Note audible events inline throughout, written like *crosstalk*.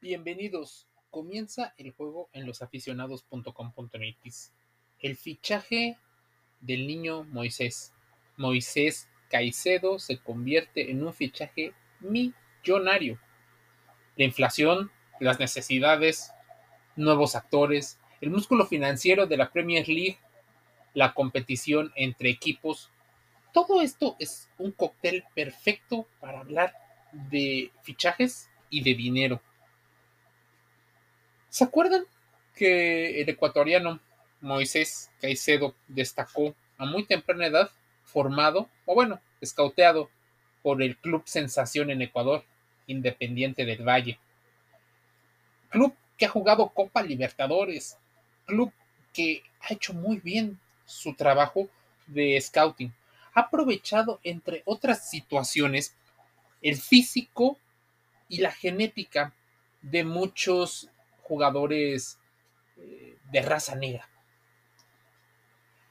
Bienvenidos. Comienza el juego en losaficionados.com.mx. El fichaje del niño Moisés. Moisés Caicedo se convierte en un fichaje millonario. La inflación, las necesidades, nuevos actores, el músculo financiero de la Premier League, la competición entre equipos. Todo esto es un cóctel perfecto para hablar de fichajes y de dinero. ¿Se acuerdan que el ecuatoriano Moisés Caicedo destacó a muy temprana edad, formado, o bueno, escauteado por el Club Sensación en Ecuador, Independiente del Valle? Club que ha jugado Copa Libertadores, club que ha hecho muy bien su trabajo de scouting. Ha aprovechado, entre otras situaciones, el físico y la genética de muchos jugadores eh, de raza negra.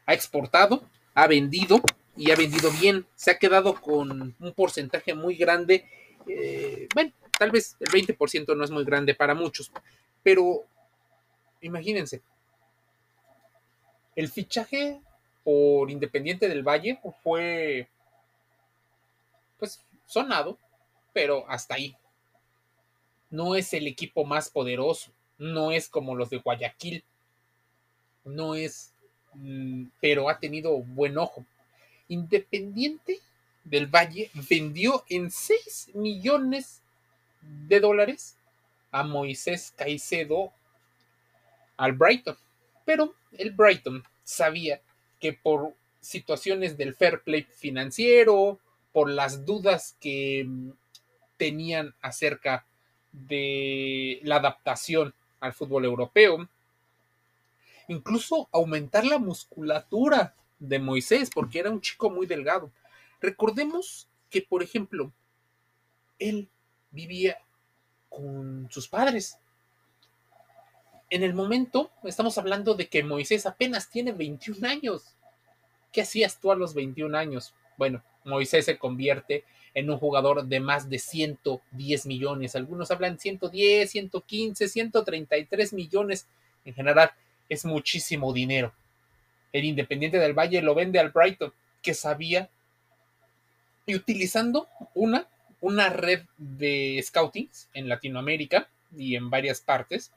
Ha exportado, ha vendido y ha vendido bien. Se ha quedado con un porcentaje muy grande. Eh, bueno, tal vez el 20% no es muy grande para muchos, pero imagínense, el fichaje por Independiente del Valle fue pues sonado, pero hasta ahí. No es el equipo más poderoso, no es como los de Guayaquil, no es, mm, pero ha tenido buen ojo. Independiente del Valle vendió en 6 millones de dólares a Moisés Caicedo al Brighton. Pero el Brighton sabía que por situaciones del fair play financiero, por las dudas que mm, tenían acerca de la adaptación al fútbol europeo, incluso aumentar la musculatura de Moisés, porque era un chico muy delgado. Recordemos que, por ejemplo, él vivía con sus padres. En el momento, estamos hablando de que Moisés apenas tiene 21 años. ¿Qué hacías tú a los 21 años? Bueno, Moisés se convierte en un jugador de más de 110 millones. Algunos hablan 110, 115, 133 millones. En general, es muchísimo dinero. El Independiente del Valle lo vende al Brighton, que sabía, y utilizando una una red de scoutings en Latinoamérica y en varias partes.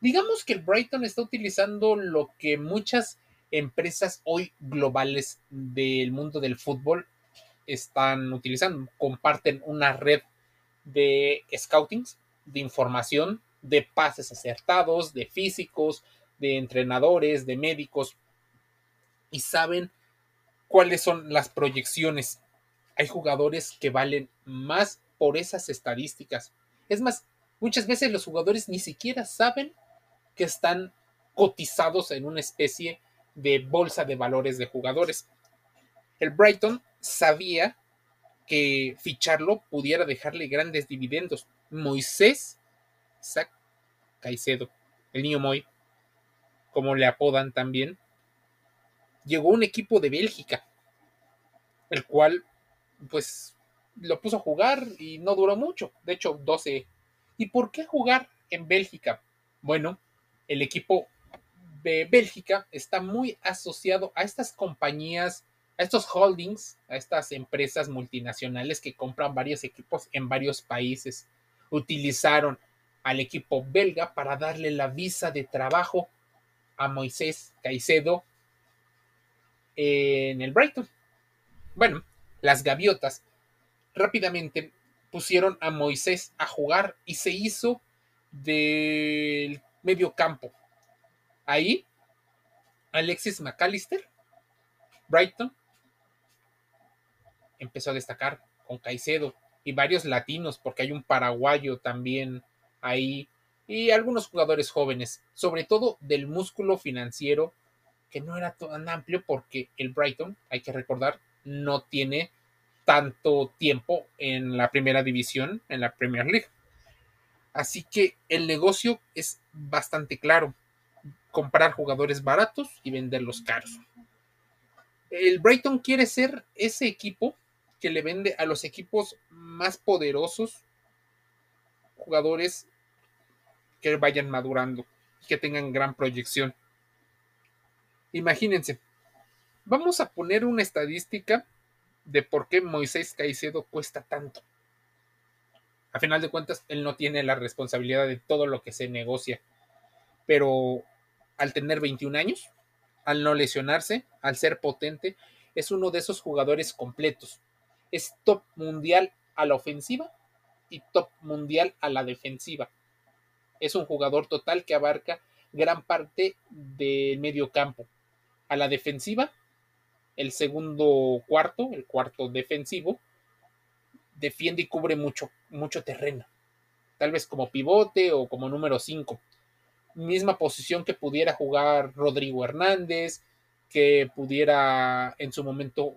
Digamos que el Brighton está utilizando lo que muchas empresas hoy globales del mundo del fútbol están utilizando. Comparten una red de scoutings, de información, de pases acertados, de físicos, de entrenadores, de médicos, y saben cuáles son las proyecciones hay jugadores que valen más por esas estadísticas. Es más, muchas veces los jugadores ni siquiera saben que están cotizados en una especie de bolsa de valores de jugadores. El Brighton sabía que ficharlo pudiera dejarle grandes dividendos. Moisés Caicedo, el niño Moy, como le apodan también, llegó un equipo de Bélgica, el cual pues lo puso a jugar y no duró mucho, de hecho 12. ¿Y por qué jugar en Bélgica? Bueno, el equipo de Bélgica está muy asociado a estas compañías, a estos holdings, a estas empresas multinacionales que compran varios equipos en varios países. Utilizaron al equipo belga para darle la visa de trabajo a Moisés Caicedo en el Brighton. Bueno, las gaviotas rápidamente pusieron a Moisés a jugar y se hizo del medio campo. Ahí, Alexis McAllister, Brighton, empezó a destacar con Caicedo y varios latinos, porque hay un paraguayo también ahí, y algunos jugadores jóvenes, sobre todo del músculo financiero, que no era tan amplio porque el Brighton, hay que recordar, no tiene tanto tiempo en la primera división, en la Premier League. Así que el negocio es bastante claro. Comprar jugadores baratos y venderlos caros. El Brighton quiere ser ese equipo que le vende a los equipos más poderosos jugadores que vayan madurando, que tengan gran proyección. Imagínense, vamos a poner una estadística de por qué Moisés Caicedo cuesta tanto. A final de cuentas, él no tiene la responsabilidad de todo lo que se negocia, pero al tener 21 años, al no lesionarse, al ser potente, es uno de esos jugadores completos. Es top mundial a la ofensiva y top mundial a la defensiva. Es un jugador total que abarca gran parte del medio campo. A la defensiva, el segundo cuarto, el cuarto defensivo, defiende y cubre mucho, mucho terreno. Tal vez como pivote o como número 5. Misma posición que pudiera jugar Rodrigo Hernández, que pudiera en su momento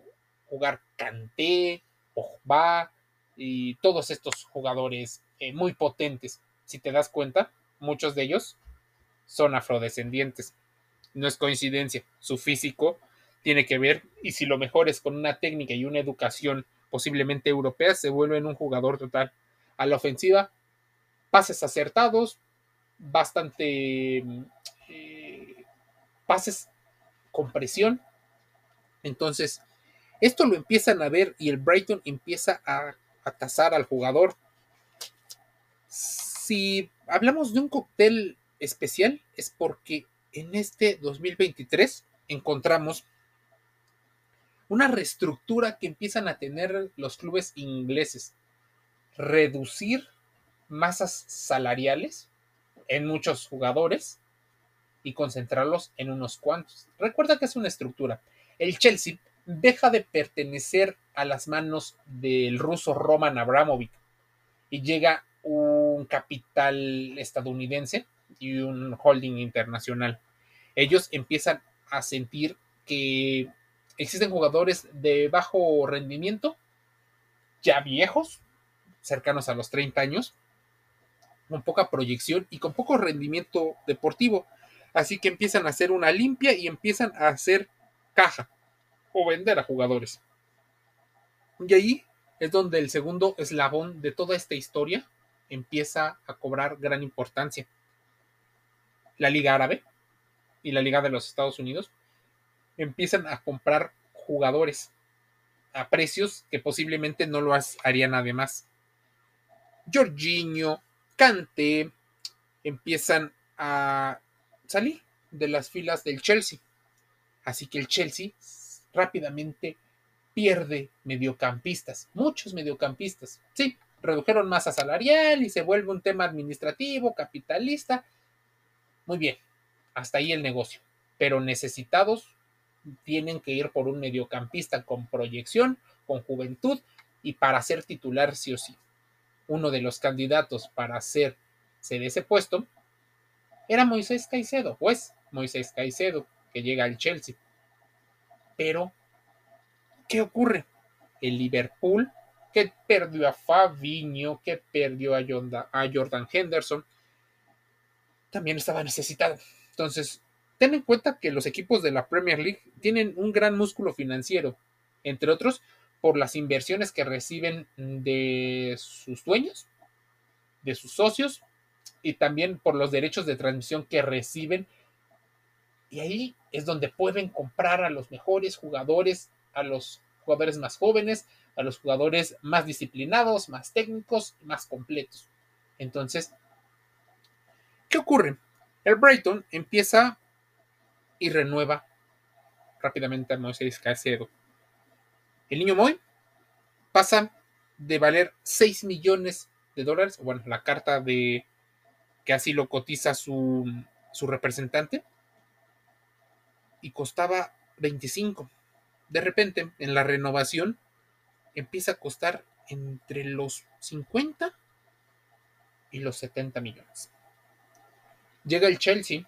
jugar Kanté, Ojba y todos estos jugadores eh, muy potentes. Si te das cuenta, muchos de ellos son afrodescendientes. No es coincidencia, su físico tiene que ver y si lo mejor es con una técnica y una educación posiblemente europea, se vuelve en un jugador total. A la ofensiva, pases acertados, bastante eh, pases con presión. Entonces, esto lo empiezan a ver y el Brighton empieza a, a tasar al jugador. Si hablamos de un cóctel especial, es porque en este 2023 encontramos una reestructura que empiezan a tener los clubes ingleses. Reducir masas salariales en muchos jugadores y concentrarlos en unos cuantos. Recuerda que es una estructura. El Chelsea deja de pertenecer a las manos del ruso Roman Abramovich y llega un capital estadounidense y un holding internacional. Ellos empiezan a sentir que existen jugadores de bajo rendimiento, ya viejos, cercanos a los 30 años, con poca proyección y con poco rendimiento deportivo. Así que empiezan a hacer una limpia y empiezan a hacer caja vender a jugadores. Y ahí es donde el segundo eslabón de toda esta historia empieza a cobrar gran importancia. La Liga Árabe y la Liga de los Estados Unidos empiezan a comprar jugadores a precios que posiblemente no lo haría nadie más. Jorginho, Kante empiezan a salir de las filas del Chelsea. Así que el Chelsea rápidamente pierde mediocampistas, muchos mediocampistas. Sí, redujeron masa salarial y se vuelve un tema administrativo, capitalista. Muy bien, hasta ahí el negocio. Pero necesitados tienen que ir por un mediocampista con proyección, con juventud y para ser titular sí o sí. Uno de los candidatos para hacerse de ese puesto era Moisés Caicedo, pues Moisés Caicedo, que llega al Chelsea. Pero, ¿qué ocurre? El Liverpool, que perdió a Fabinho, que perdió a Jordan Henderson, también estaba necesitado. Entonces, ten en cuenta que los equipos de la Premier League tienen un gran músculo financiero, entre otros por las inversiones que reciben de sus dueños, de sus socios y también por los derechos de transmisión que reciben. Y ahí es donde pueden comprar a los mejores jugadores, a los jugadores más jóvenes, a los jugadores más disciplinados, más técnicos, más completos. Entonces, ¿qué ocurre? El Brighton empieza y renueva rápidamente a Moisés Caicedo. El niño Moy pasa de valer 6 millones de dólares, bueno, la carta de que así lo cotiza su, su representante, y costaba 25. De repente, en la renovación, empieza a costar entre los 50 y los 70 millones. Llega el Chelsea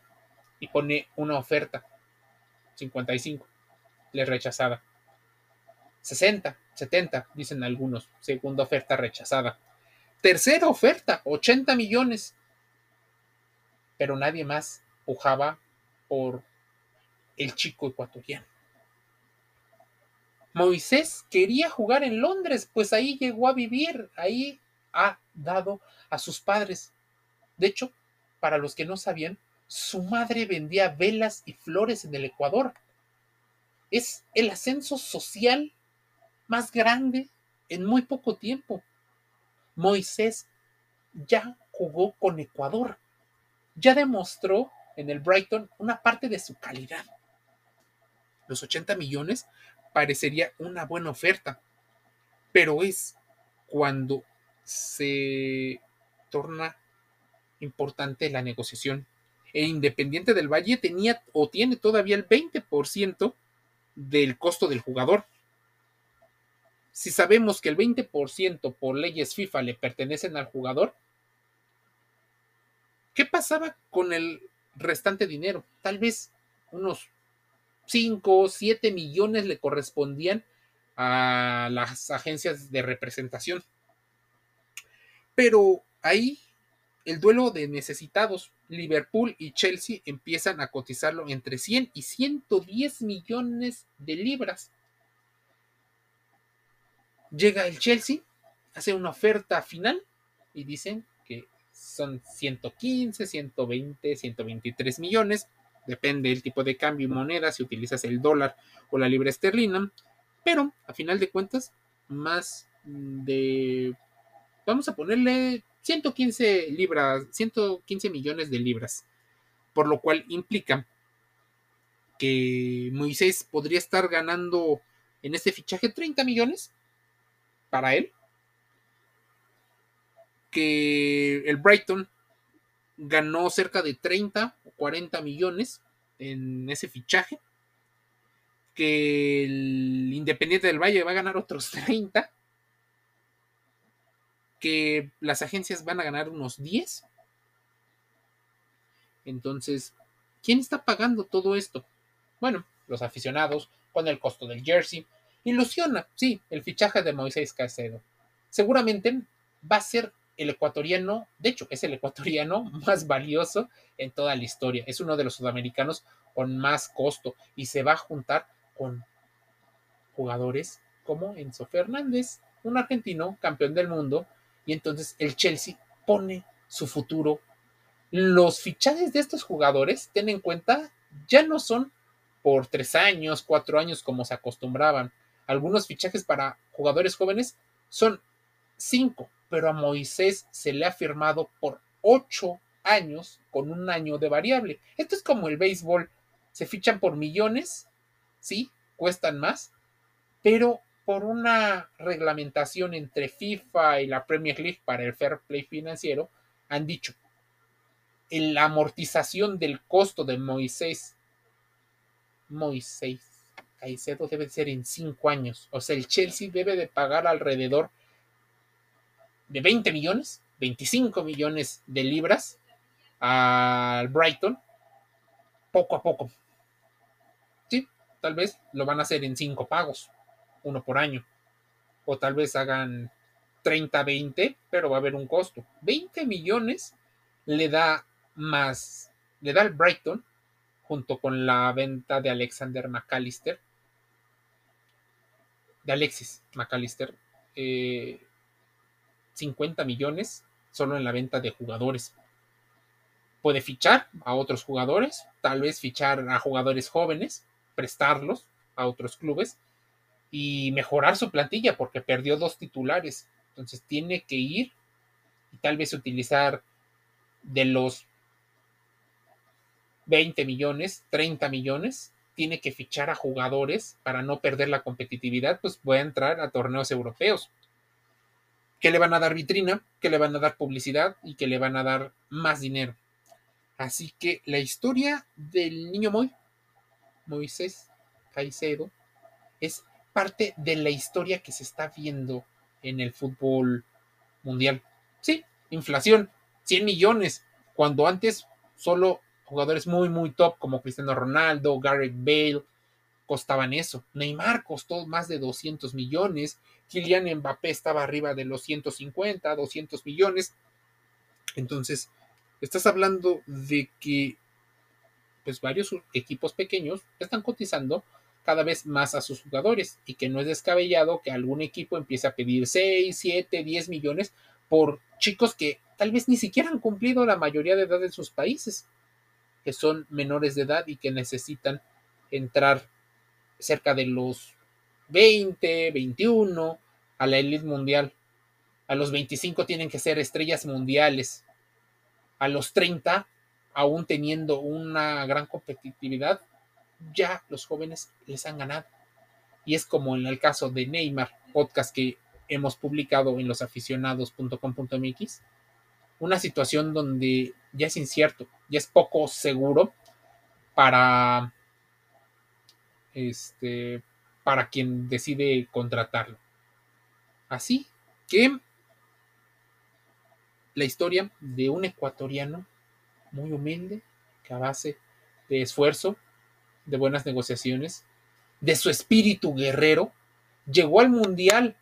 y pone una oferta. 55. Le rechazada. 60, 70, dicen algunos. Segunda oferta rechazada. Tercera oferta, 80 millones. Pero nadie más pujaba por el chico ecuatoriano. Moisés quería jugar en Londres, pues ahí llegó a vivir, ahí ha dado a sus padres. De hecho, para los que no sabían, su madre vendía velas y flores en el Ecuador. Es el ascenso social más grande en muy poco tiempo. Moisés ya jugó con Ecuador. Ya demostró en el Brighton una parte de su calidad. Los 80 millones parecería una buena oferta, pero es cuando se torna importante la negociación. E Independiente del Valle tenía o tiene todavía el 20% del costo del jugador. Si sabemos que el 20% por leyes FIFA le pertenecen al jugador, ¿qué pasaba con el restante dinero? Tal vez unos 5 o 7 millones le correspondían a las agencias de representación. Pero ahí el duelo de necesitados, Liverpool y Chelsea empiezan a cotizarlo entre 100 y 110 millones de libras. Llega el Chelsea, hace una oferta final y dicen que son 115, 120, 123 millones. Depende del tipo de cambio y moneda, si utilizas el dólar o la libra esterlina. Pero, a final de cuentas, más de... Vamos a ponerle 115 libras, 115 millones de libras, por lo cual implica que Moisés podría estar ganando en este fichaje 30 millones para él, que el Brighton ganó cerca de 30 o 40 millones en ese fichaje, que el Independiente del Valle va a ganar otros 30 que las agencias van a ganar unos 10. Entonces, ¿quién está pagando todo esto? Bueno, los aficionados con el costo del jersey. Ilusiona, sí, el fichaje de Moisés Caicedo. Seguramente va a ser el ecuatoriano, de hecho, es el ecuatoriano *laughs* más valioso en toda la historia. Es uno de los sudamericanos con más costo y se va a juntar con jugadores como Enzo Fernández, un argentino campeón del mundo, y entonces el Chelsea pone su futuro. Los fichajes de estos jugadores, ten en cuenta, ya no son por tres años, cuatro años como se acostumbraban. Algunos fichajes para jugadores jóvenes son cinco, pero a Moisés se le ha firmado por ocho años con un año de variable. Esto es como el béisbol, se fichan por millones, sí, cuestan más, pero por una reglamentación entre FIFA y la Premier League para el fair play financiero, han dicho, la amortización del costo de Moisés, Moisés Caicedo debe ser en cinco años. O sea, el Chelsea debe de pagar alrededor de 20 millones, 25 millones de libras al Brighton, poco a poco. Sí, tal vez lo van a hacer en cinco pagos uno por año. O tal vez hagan 30, 20, pero va a haber un costo. 20 millones le da más, le da el Brighton, junto con la venta de Alexander McAllister, de Alexis McAllister, 50 eh, millones solo en la venta de jugadores. Puede fichar a otros jugadores, tal vez fichar a jugadores jóvenes, prestarlos a otros clubes y mejorar su plantilla porque perdió dos titulares. Entonces tiene que ir y tal vez utilizar de los 20 millones, 30 millones, tiene que fichar a jugadores para no perder la competitividad, pues voy a entrar a torneos europeos. Que le van a dar vitrina, que le van a dar publicidad y que le van a dar más dinero. Así que la historia del niño Moy, Moisés Caicedo, es parte de la historia que se está viendo en el fútbol mundial. Sí, inflación, 100 millones, cuando antes solo jugadores muy, muy top como Cristiano Ronaldo, Garrett Bale, costaban eso. Neymar costó más de 200 millones, Kylian Mbappé estaba arriba de los 150, 200 millones. Entonces, estás hablando de que pues varios equipos pequeños están cotizando cada vez más a sus jugadores y que no es descabellado que algún equipo empiece a pedir 6, 7, 10 millones por chicos que tal vez ni siquiera han cumplido la mayoría de edad en sus países, que son menores de edad y que necesitan entrar cerca de los 20, 21 a la elite mundial. A los 25 tienen que ser estrellas mundiales. A los 30, aún teniendo una gran competitividad, ya los jóvenes les han ganado. Y es como en el caso de Neymar, podcast que hemos publicado en losaficionados.com.mx, una situación donde ya es incierto, ya es poco seguro para este para quien decide contratarlo. Así que la historia de un ecuatoriano muy humilde que a base de esfuerzo, de buenas negociaciones, de su espíritu guerrero, llegó al Mundial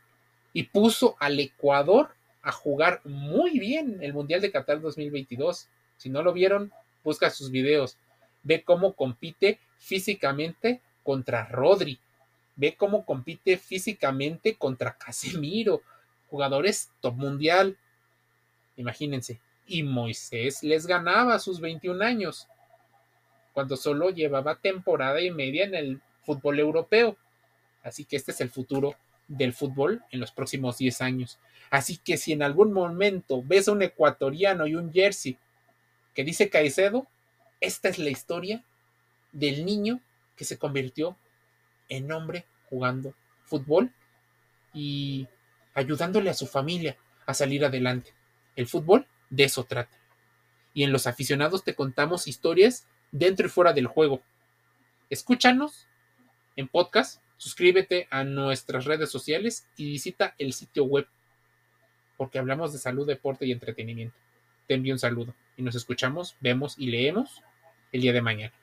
y puso al Ecuador a jugar muy bien el Mundial de Qatar 2022. Si no lo vieron, busca sus videos. Ve cómo compite físicamente contra Rodri. Ve cómo compite físicamente contra Casemiro, jugadores top mundial. Imagínense. Y Moisés les ganaba a sus 21 años, cuando solo llevaba temporada y media en el fútbol europeo. Así que este es el futuro del fútbol en los próximos 10 años. Así que si en algún momento ves a un ecuatoriano y un jersey que dice Caicedo, esta es la historia del niño que se convirtió en hombre jugando fútbol y ayudándole a su familia a salir adelante. El fútbol de eso trata. Y en los aficionados te contamos historias dentro y fuera del juego. Escúchanos en podcast, suscríbete a nuestras redes sociales y visita el sitio web, porque hablamos de salud, deporte y entretenimiento. Te envío un saludo y nos escuchamos, vemos y leemos el día de mañana.